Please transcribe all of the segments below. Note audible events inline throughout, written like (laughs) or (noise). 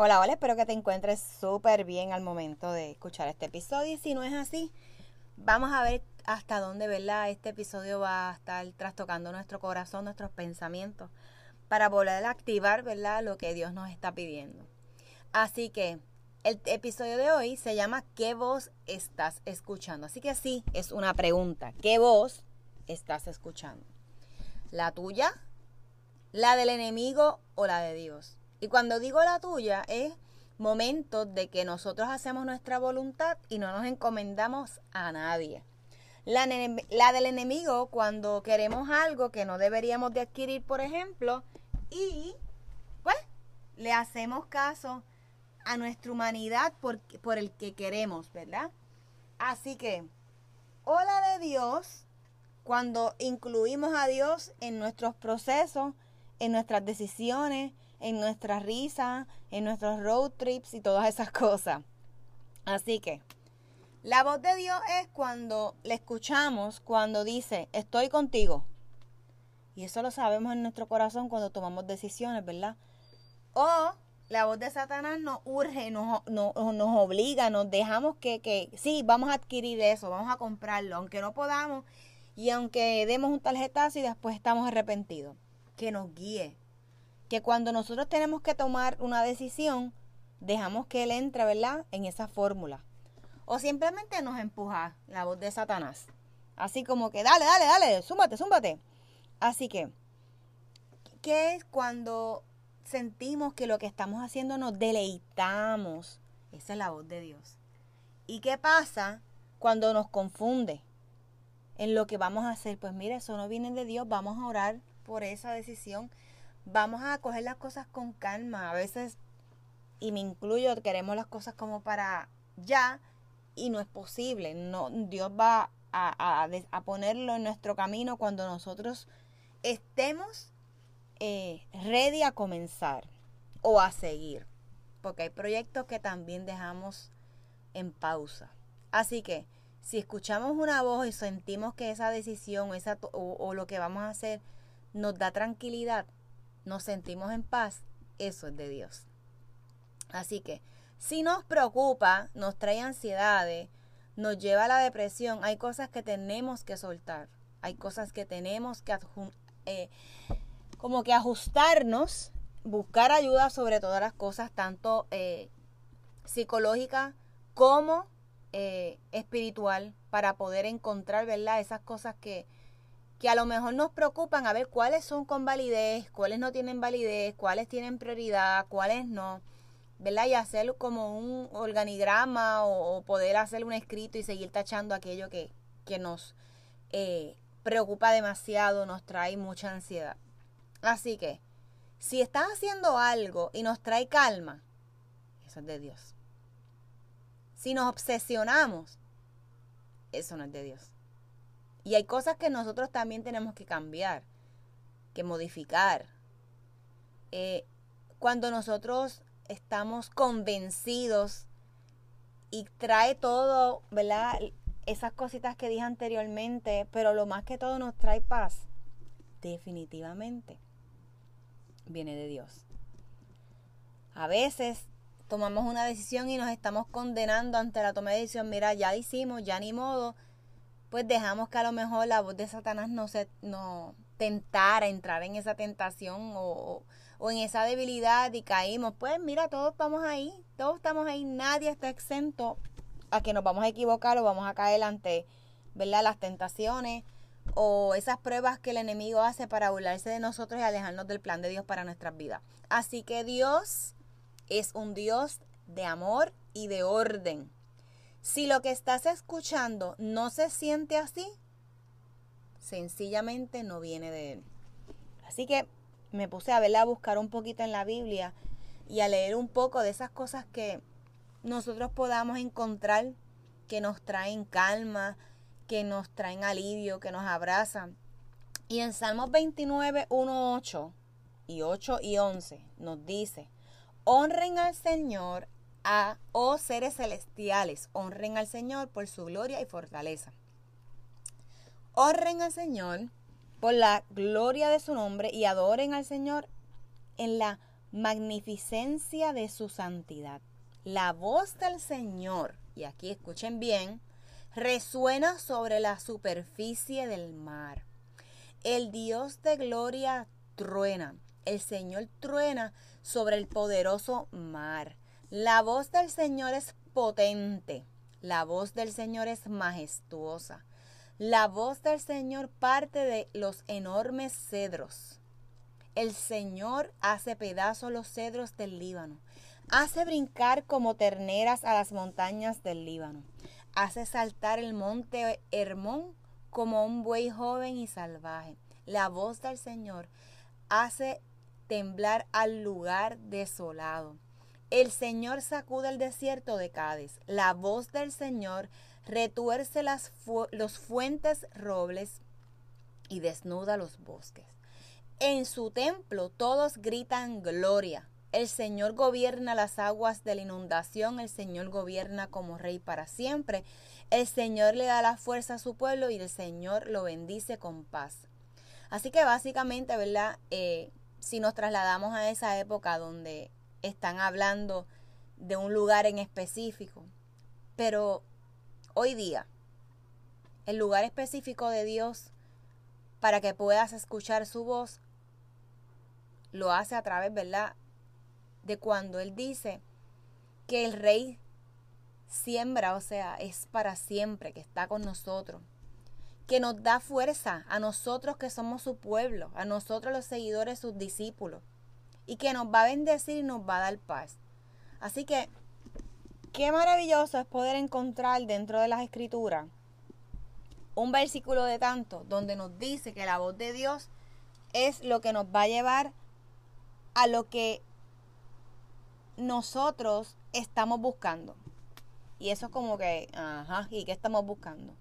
Hola, hola, espero que te encuentres súper bien al momento de escuchar este episodio. Y si no es así, vamos a ver hasta dónde, ¿verdad? Este episodio va a estar trastocando nuestro corazón, nuestros pensamientos, para volver a activar, ¿verdad? Lo que Dios nos está pidiendo. Así que el episodio de hoy se llama ¿Qué voz estás escuchando? Así que sí, es una pregunta. ¿Qué voz estás escuchando? ¿La tuya? ¿La del enemigo o la de Dios? Y cuando digo la tuya es momentos de que nosotros hacemos nuestra voluntad y no nos encomendamos a nadie. La, del enemigo cuando queremos algo que no deberíamos de adquirir, por ejemplo, y pues le hacemos caso a nuestra humanidad por, por el que queremos, ¿verdad? Así que, o la de Dios, cuando incluimos a Dios en nuestros procesos, en nuestras decisiones, en nuestra risa, en nuestros road trips y todas esas (laughs) cosas. Así que la voz de Dios es cuando le escuchamos, cuando dice, estoy contigo. Y eso lo sabemos en nuestro corazón cuando tomamos decisiones, ¿verdad? O la voz de Satanás nos urge, nos, nos, obliga, nos dejamos que, que, sí, vamos a adquirir eso, vamos a comprarlo, aunque no podamos y aunque demos un tarjetazo y después estamos arrepentidos. Que nos guíe, que cuando nosotros tenemos que tomar una decisión, dejamos que Él entre, ¿verdad? En esa fórmula. O simplemente nos empuja la voz de Satanás. Así como que, dale, dale, dale, súmate, súmate. Así que, ¿qué es cuando sentimos que lo que estamos haciendo nos deleitamos? Esa es la voz de Dios. ¿Y qué pasa cuando nos confunde en lo que vamos a hacer? Pues mira, eso no viene de Dios, vamos a orar por esa decisión vamos a coger las cosas con calma. A veces, y me incluyo, queremos las cosas como para ya y no es posible. No, Dios va a, a, ponerlo en nuestro camino cuando nosotros estemos eh, ready a comenzar o a seguir. Porque hay proyectos que también dejamos en pausa. Así que si escuchamos una voz y sentimos que esa decisión esa, o lo que vamos a hacer nos da tranquilidad, nos sentimos en paz, eso es de Dios. Así que, si nos preocupa, nos trae ansiedades, nos lleva a la depresión, hay cosas que tenemos que soltar, hay cosas que tenemos que eh, como que ajustarnos, buscar ayuda sobre todas las cosas, tanto eh, psicológica como eh, espiritual, para poder encontrar, ¿verdad? Esas cosas que, que a lo mejor nos preocupan a ver cuáles son con validez, cuáles no tienen validez, cuáles tienen prioridad, cuáles no. ¿verdad? Y hacer como un organigrama o, poder hacer un escrito y seguir tachando aquello que, nos eh, preocupa demasiado, nos trae mucha ansiedad. Así que, si estás haciendo algo y nos trae calma, eso es de Dios. Si nos obsesionamos, eso no es de Dios. Y hay cosas que nosotros también tenemos que cambiar, que modificar. Eh, cuando nosotros estamos convencidos y trae todo, ¿verdad? Esas cositas que dije anteriormente, pero lo más que todo nos trae paz. Definitivamente viene de Dios. A veces tomamos una decisión y nos estamos condenando ante la toma de decisión. Mira, ya hicimos, ya ni modo. Pues dejamos que a lo mejor la voz de Satanás no se no tentara entrar en esa tentación o, o en esa debilidad y caímos. Pues mira, todos estamos ahí, todos estamos ahí, nadie está exento a que nos vamos a equivocar o vamos a caer ante, ¿verdad? Las tentaciones o esas pruebas que el enemigo hace para burlarse de nosotros y alejarnos del plan de Dios para nuestras vidas. Así que Dios es un Dios de amor y de orden. Si lo que estás escuchando no se siente así, sencillamente no viene de Él. Así que me puse a verla a buscar un poquito en la Biblia y a leer un poco de esas cosas que nosotros podamos encontrar que nos traen calma, que nos traen alivio, que nos abrazan. Y en Salmos 29, 1, 8 y 8 y 11 nos dice, honren al Señor oh seres celestiales, honren al Señor por su gloria y fortaleza. Honren al Señor por la gloria de su nombre y adoren al Señor en la magnificencia de su santidad. La voz del Señor, y aquí escuchen bien, resuena sobre la superficie del mar. El Dios de gloria truena, el Señor truena sobre el poderoso mar. La voz del Señor es potente, la voz del Señor es majestuosa. La voz del Señor parte de los enormes cedros. El Señor hace pedazos los cedros del Líbano. Hace brincar como terneras a las montañas del Líbano. Hace saltar el monte Hermón como un buey joven y salvaje. La voz del Señor hace temblar al lugar desolado. El Señor sacude el desierto de Cádiz. La voz del Señor retuerce las los fuentes robles y desnuda los bosques. En su templo todos gritan gloria. El Señor gobierna las aguas de la inundación, el Señor gobierna como rey para siempre. El Señor le da la fuerza a su pueblo y el Señor lo bendice con paz. Así que básicamente, ¿verdad? Eh, si nos trasladamos a esa época donde están hablando de un lugar en específico, pero hoy día, el lugar específico de Dios para que puedas escuchar su voz, lo hace a través, ¿verdad? De cuando Él dice que el rey siembra, o sea, es para siempre, que está con nosotros, que nos da fuerza a nosotros que somos su pueblo, a nosotros los seguidores, sus discípulos, y que nos va a bendecir y nos va a dar paz. Así que Qué maravilloso es poder encontrar dentro de las escrituras un versículo de tanto donde nos dice que la voz de Dios es lo que nos va a llevar a lo que nosotros estamos buscando. Y eso es como que, ajá, ¿y qué estamos buscando?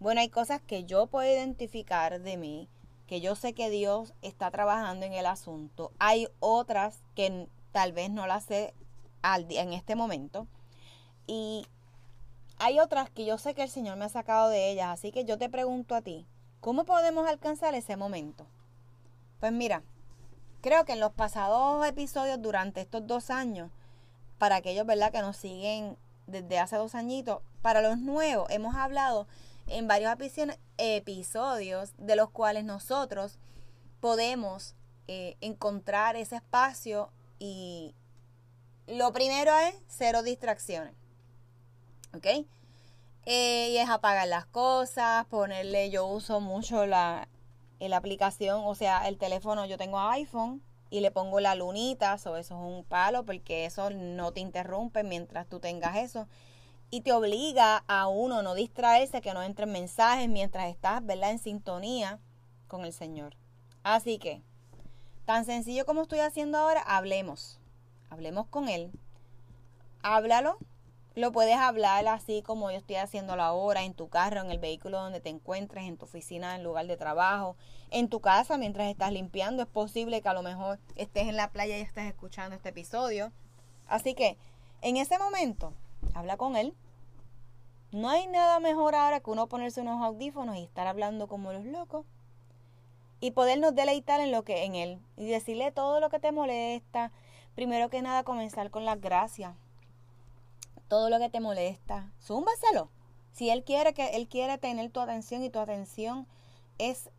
Bueno, hay cosas que yo puedo identificar de mí, que yo sé que Dios está trabajando en el asunto. Hay otras que tal vez no las sé en este momento. Y hay otras que yo sé que el Señor me ha sacado de ellas, así que yo te pregunto a ti, ¿cómo podemos alcanzar ese momento? Pues mira, creo que en los pasados episodios durante estos dos años, para aquellos ¿verdad? que nos siguen desde hace dos añitos, para los nuevos hemos hablado en varios episodios de los cuales nosotros podemos eh, encontrar ese espacio y lo primero es cero distracciones. ¿ok? Eh, y es apagar las cosas, ponerle, yo uso mucho la, la aplicación, o sea, el teléfono, yo tengo iPhone, y le pongo la lunita, o eso es un palo porque eso no te interrumpe mientras tú tengas eso y te obliga a uno no distraerse, que no entren mensajes mientras estás, ¿verdad?, en sintonía con el Señor. Así que, tan sencillo como estoy haciendo ahora, hablemos. Hablemos con Él. Háblalo. Lo puedes hablar así como yo estoy haciéndolo ahora, en tu carro, en el vehículo donde te encuentres, en tu oficina, en lugar de trabajo, en tu casa mientras estás limpiando. Es posible que a lo mejor estés en la playa y estés escuchando este episodio. Así que, en ese momento, habla con Él. No hay nada mejor ahora que uno ponerse unos audífonos y estar hablando como los locos y podernos deleitar en lo que en él y decirle todo lo que te molesta. Primero que nada comenzar con las gracias. Todo lo que te molesta, zúmbaselo. Si él quiere que él quiere tener tu atención y tu atención es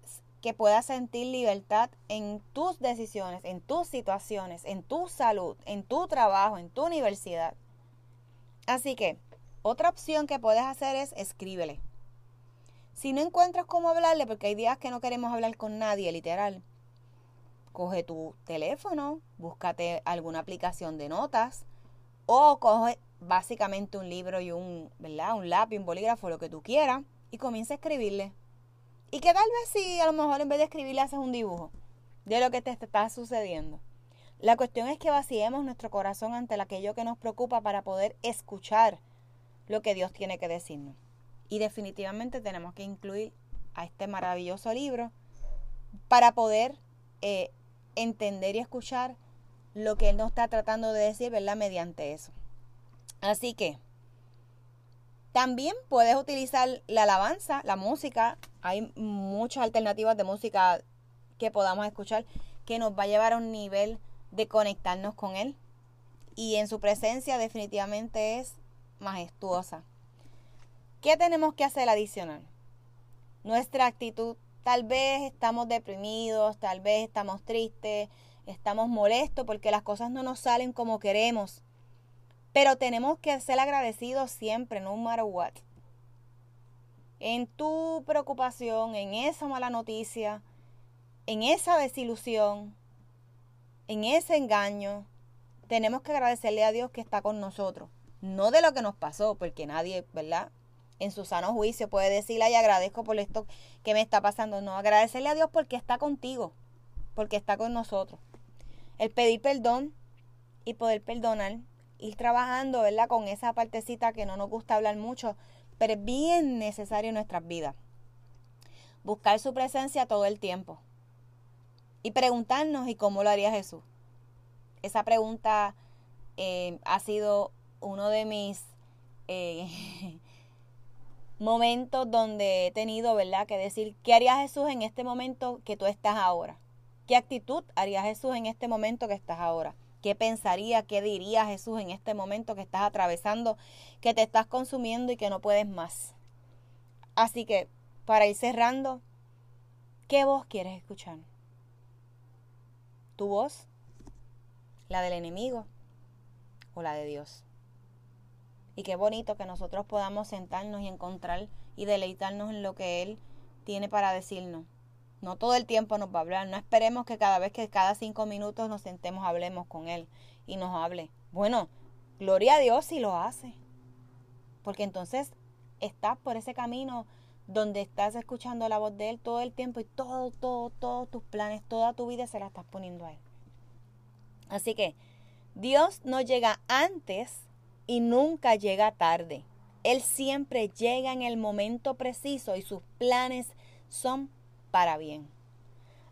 que puedas sentir libertad en tus decisiones, en tus situaciones, en tu salud, en tu trabajo, en tu universidad. Así que otra opción que puedes hacer es escríbele. Si no encuentras cómo hablarle, porque hay días que no queremos hablar con nadie, literal, coge tu teléfono, búscate alguna aplicación de notas o coge básicamente un libro y un, ¿verdad? Un lápiz, un bolígrafo, lo que tú quieras y comienza a escribirle. Y que tal vez si a lo mejor en vez de escribirle haces un dibujo de lo que te está sucediendo. La cuestión es que vaciemos nuestro corazón ante aquello que nos preocupa para poder escuchar lo que Dios tiene que decirnos. Y definitivamente tenemos que incluir a este maravilloso libro para poder eh, entender y escuchar lo que Él nos está tratando de decir, ¿verdad? Mediante eso. Así que también puedes utilizar la alabanza, la música. Hay muchas alternativas de música que podamos escuchar que nos va a llevar a un nivel de conectarnos con Él. Y en su presencia definitivamente es majestuosa. ¿Qué tenemos que hacer adicional? Nuestra actitud. Tal vez estamos deprimidos, tal vez estamos tristes, estamos molestos porque las cosas no nos salen como queremos. Pero tenemos que ser agradecidos siempre, no matter what. En tu preocupación, en esa mala noticia, en esa desilusión, en ese engaño, tenemos que agradecerle a Dios que está con nosotros. No de lo que nos pasó, porque nadie, ¿verdad? en su sano juicio puede decirle, ay, agradezco por esto que me está pasando. No, agradecerle a Dios porque está contigo, porque está con nosotros. El pedir perdón y poder perdonar, ir trabajando, ¿verdad? Con esa partecita que no nos gusta hablar mucho, pero es bien necesario en nuestras vidas. Buscar su presencia todo el tiempo. Y preguntarnos, ¿y cómo lo haría Jesús? Esa pregunta eh, ha sido uno de mis... Eh, (laughs) momentos donde he tenido, ¿verdad?, que decir, ¿qué haría Jesús en este momento que tú estás ahora? ¿Qué actitud haría Jesús en este momento que estás ahora? ¿Qué pensaría, qué diría Jesús en este momento que estás atravesando, que te estás consumiendo y que no puedes más? Así que, para ir cerrando, ¿qué voz quieres escuchar? ¿Tu voz? ¿La del enemigo? ¿O la de Dios? Y qué bonito que nosotros podamos sentarnos y encontrar y deleitarnos en lo que Él tiene para decirnos. No todo el tiempo nos va a hablar. No esperemos que cada vez que cada cinco minutos nos sentemos hablemos con Él y nos hable. Bueno, gloria a Dios si lo hace. Porque entonces estás por ese camino donde estás escuchando la voz de Él todo el tiempo y todo, todo, todos tus planes, toda tu vida se la estás poniendo a Él. Así que Dios no llega antes y nunca llega tarde. Él siempre llega en el momento preciso y sus planes son para bien.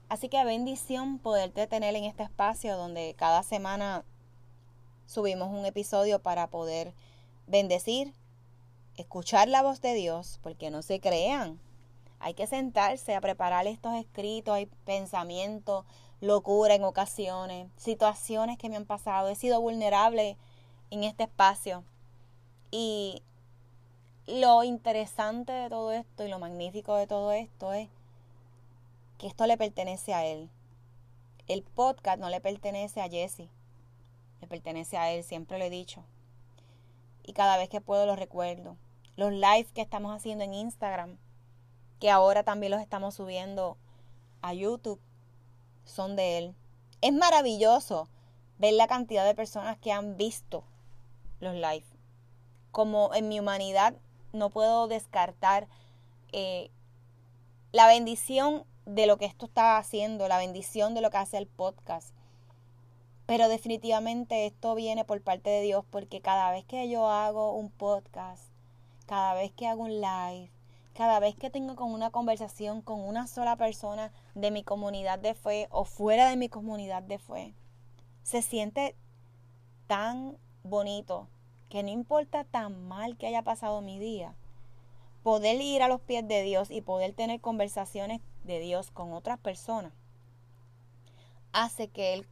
Así que bendición poderte tener en este espacio donde cada semana subimos un episodio para poder bendecir, escuchar la voz de Dios, porque no se crean. Hay que sentarse a preparar estos escritos, hay pensamientos, locura en ocasiones, situaciones que me han pasado. He sido vulnerable en este espacio. Y lo interesante de todo esto y lo magnífico de todo esto es que esto le pertenece a él. El podcast no le pertenece a Jesse, le pertenece a él, siempre lo he dicho. Y cada vez que puedo lo recuerdo. Los lives que estamos haciendo en Instagram, que ahora también los estamos subiendo a YouTube, son de él. es maravilloso ver la cantidad de personas que han visto los live. Como en mi humanidad no puedo descartar eh, la bendición de lo que esto está haciendo, la bendición de lo que hace el podcast. Pero definitivamente esto viene por parte de Dios porque cada vez que yo hago un podcast, cada vez que hago un live, cada vez que tengo con una conversación con una sola persona de mi comunidad de fe o fuera de mi comunidad de fe, se siente tan bonito que no importa tan mal que haya pasado mi día, poder ir a los pies de Dios y poder tener conversaciones de Dios con otras personas, hace que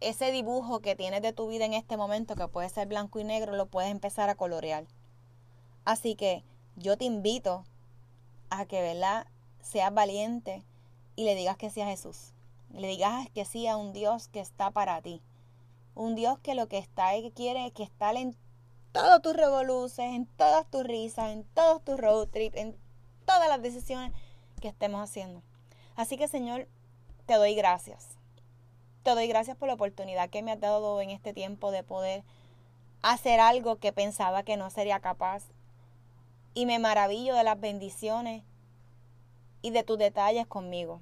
ese dibujo que tienes de tu vida en este momento, que puede ser blanco y negro, lo puedes empezar a colorear. Así que yo te invito a que, ¿verdad? Seas valiente y le digas que sí a Jesús. Le digas que sí a un Dios que está para ti. Un Dios que lo que está ahí quiere es que estar en todos tus revoluciones, en todas tus risas, en todos tus road trips, en todas las decisiones que estemos haciendo. Así que Señor, te doy gracias. Te doy gracias por la oportunidad que me has dado en este tiempo de poder hacer algo que pensaba que no sería capaz. Y me maravillo de las bendiciones y de tus detalles conmigo.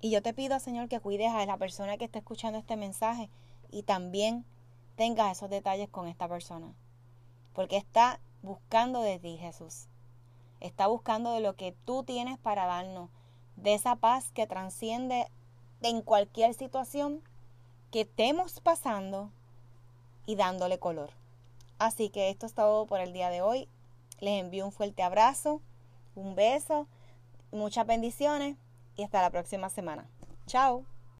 Y yo te pido, Señor, que cuides a la persona que está escuchando este mensaje y también tengas esos detalles con esta persona porque está buscando de ti, Jesús. Está buscando de lo que tú tienes para darnos, de esa paz que transciende en cualquier situación que estemos pasando y dándole color. Así que esto es todo por el día de hoy. Les envío un fuerte abrazo, un beso, muchas bendiciones y hasta la próxima semana. Chao.